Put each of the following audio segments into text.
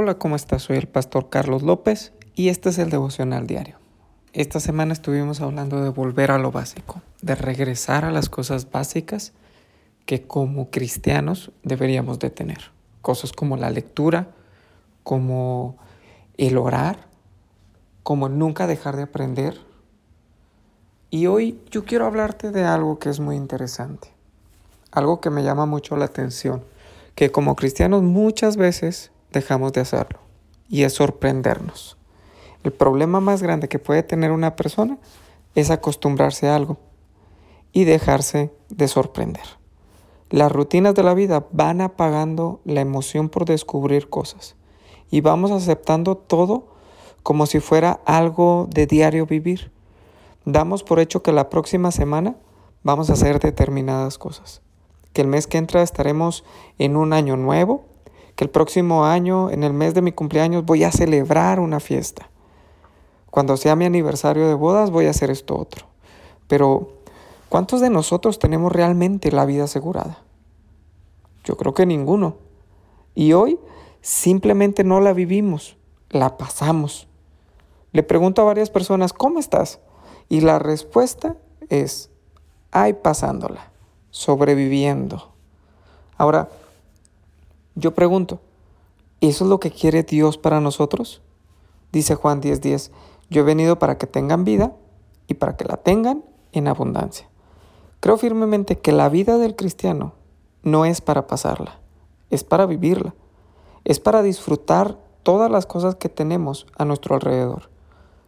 Hola, ¿cómo estás? Soy el pastor Carlos López y este es el devocional diario. Esta semana estuvimos hablando de volver a lo básico, de regresar a las cosas básicas que como cristianos deberíamos de tener. Cosas como la lectura, como el orar, como nunca dejar de aprender. Y hoy yo quiero hablarte de algo que es muy interesante, algo que me llama mucho la atención, que como cristianos muchas veces dejamos de hacerlo. Y es sorprendernos. El problema más grande que puede tener una persona es acostumbrarse a algo y dejarse de sorprender. Las rutinas de la vida van apagando la emoción por descubrir cosas y vamos aceptando todo como si fuera algo de diario vivir. Damos por hecho que la próxima semana vamos a hacer determinadas cosas, que el mes que entra estaremos en un año nuevo que el próximo año, en el mes de mi cumpleaños, voy a celebrar una fiesta. Cuando sea mi aniversario de bodas, voy a hacer esto otro. Pero, ¿cuántos de nosotros tenemos realmente la vida asegurada? Yo creo que ninguno. Y hoy simplemente no la vivimos, la pasamos. Le pregunto a varias personas, ¿cómo estás? Y la respuesta es, ay pasándola, sobreviviendo. Ahora, yo pregunto, ¿eso es lo que quiere Dios para nosotros? Dice Juan 10:10, yo he venido para que tengan vida y para que la tengan en abundancia. Creo firmemente que la vida del cristiano no es para pasarla, es para vivirla, es para disfrutar todas las cosas que tenemos a nuestro alrededor,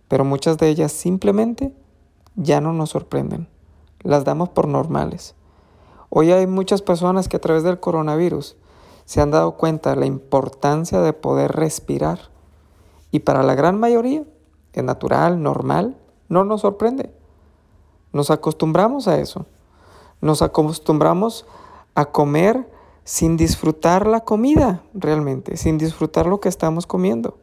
pero muchas de ellas simplemente ya no nos sorprenden, las damos por normales. Hoy hay muchas personas que a través del coronavirus se han dado cuenta de la importancia de poder respirar. Y para la gran mayoría es natural, normal, no nos sorprende. Nos acostumbramos a eso. Nos acostumbramos a comer sin disfrutar la comida realmente, sin disfrutar lo que estamos comiendo.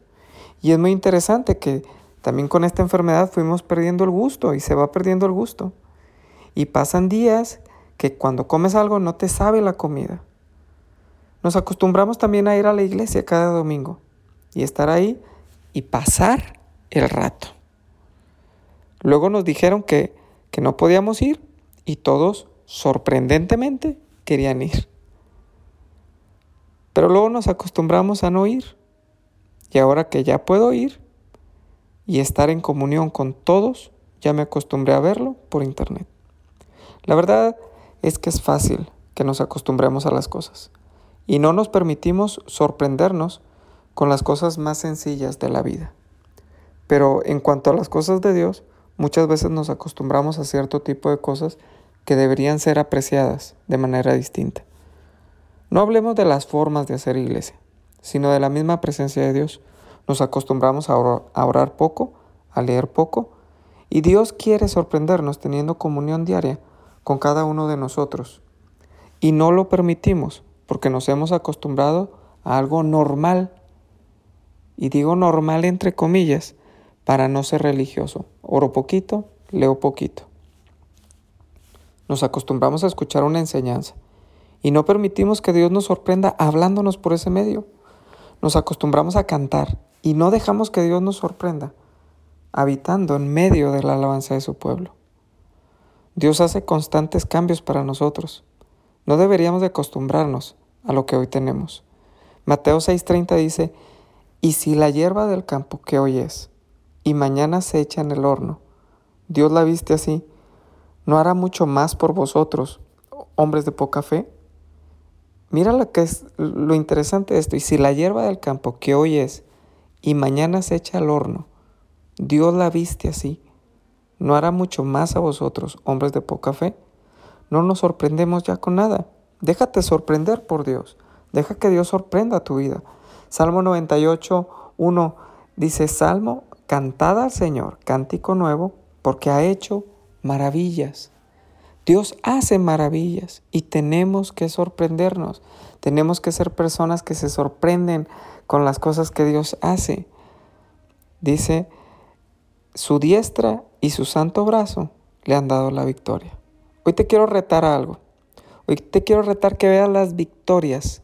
Y es muy interesante que también con esta enfermedad fuimos perdiendo el gusto y se va perdiendo el gusto. Y pasan días que cuando comes algo no te sabe la comida. Nos acostumbramos también a ir a la iglesia cada domingo y estar ahí y pasar el rato. Luego nos dijeron que, que no podíamos ir y todos sorprendentemente querían ir. Pero luego nos acostumbramos a no ir. Y ahora que ya puedo ir y estar en comunión con todos, ya me acostumbré a verlo por internet. La verdad es que es fácil que nos acostumbremos a las cosas y no nos permitimos sorprendernos con las cosas más sencillas de la vida. Pero en cuanto a las cosas de Dios, muchas veces nos acostumbramos a cierto tipo de cosas que deberían ser apreciadas de manera distinta. No hablemos de las formas de hacer iglesia, sino de la misma presencia de Dios. Nos acostumbramos a orar poco, a leer poco, y Dios quiere sorprendernos teniendo comunión diaria con cada uno de nosotros. Y no lo permitimos porque nos hemos acostumbrado a algo normal. Y digo normal entre comillas para no ser religioso. Oro poquito, leo poquito. Nos acostumbramos a escuchar una enseñanza y no permitimos que Dios nos sorprenda hablándonos por ese medio. Nos acostumbramos a cantar y no dejamos que Dios nos sorprenda habitando en medio de la alabanza de su pueblo. Dios hace constantes cambios para nosotros. No deberíamos de acostumbrarnos a lo que hoy tenemos. Mateo 6:30 dice, y si la hierba del campo que hoy es y mañana se echa en el horno, Dios la viste así, ¿no hará mucho más por vosotros, hombres de poca fe? Mira lo que es lo interesante de esto. Y si la hierba del campo que hoy es y mañana se echa al horno, Dios la viste así, ¿no hará mucho más a vosotros, hombres de poca fe? No nos sorprendemos ya con nada. Déjate sorprender por Dios. Deja que Dios sorprenda tu vida. Salmo 98, 1 dice, Salmo, cantada al Señor, cántico nuevo, porque ha hecho maravillas. Dios hace maravillas y tenemos que sorprendernos. Tenemos que ser personas que se sorprenden con las cosas que Dios hace. Dice, su diestra y su santo brazo le han dado la victoria. Hoy te quiero retar a algo. Hoy te quiero retar que veas las victorias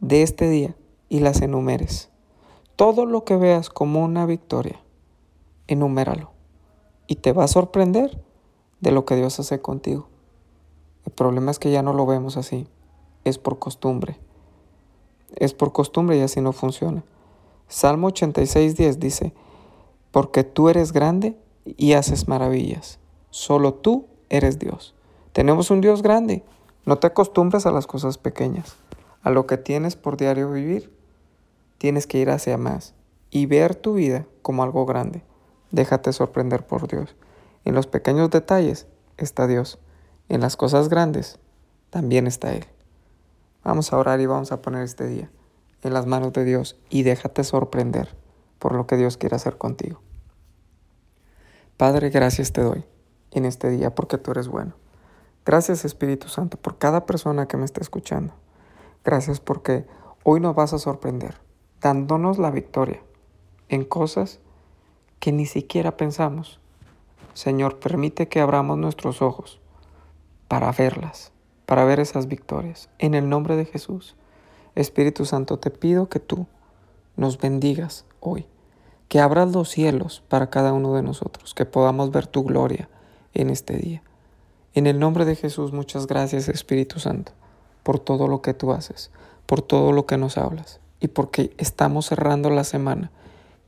de este día y las enumeres. todo lo que veas como una victoria, enuméralo y te va a sorprender de lo que Dios hace contigo. El problema es que ya no lo vemos así, es por costumbre. Es por costumbre y así no funciona. Salmo 86.10 dice, porque tú eres grande y haces maravillas. Solo tú eres Dios. Tenemos un Dios grande. No te acostumbres a las cosas pequeñas. A lo que tienes por diario vivir, tienes que ir hacia más y ver tu vida como algo grande. Déjate sorprender por Dios. En los pequeños detalles está Dios. En las cosas grandes también está Él. Vamos a orar y vamos a poner este día en las manos de Dios y déjate sorprender por lo que Dios quiere hacer contigo. Padre, gracias te doy en este día porque tú eres bueno. Gracias Espíritu Santo por cada persona que me está escuchando. Gracias porque hoy nos vas a sorprender dándonos la victoria en cosas que ni siquiera pensamos. Señor, permite que abramos nuestros ojos para verlas, para ver esas victorias. En el nombre de Jesús. Espíritu Santo, te pido que tú nos bendigas hoy, que abras los cielos para cada uno de nosotros, que podamos ver tu gloria en este día. En el nombre de Jesús, muchas gracias Espíritu Santo por todo lo que tú haces, por todo lo que nos hablas y porque estamos cerrando la semana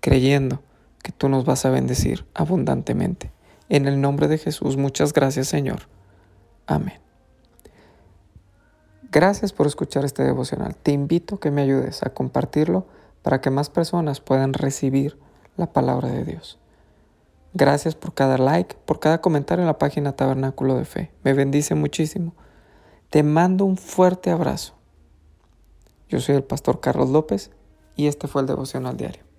creyendo que tú nos vas a bendecir abundantemente. En el nombre de Jesús, muchas gracias Señor. Amén. Gracias por escuchar este devocional. Te invito a que me ayudes a compartirlo para que más personas puedan recibir la palabra de Dios. Gracias por cada like, por cada comentario en la página Tabernáculo de Fe. Me bendice muchísimo. Te mando un fuerte abrazo. Yo soy el pastor Carlos López y este fue el devocional diario.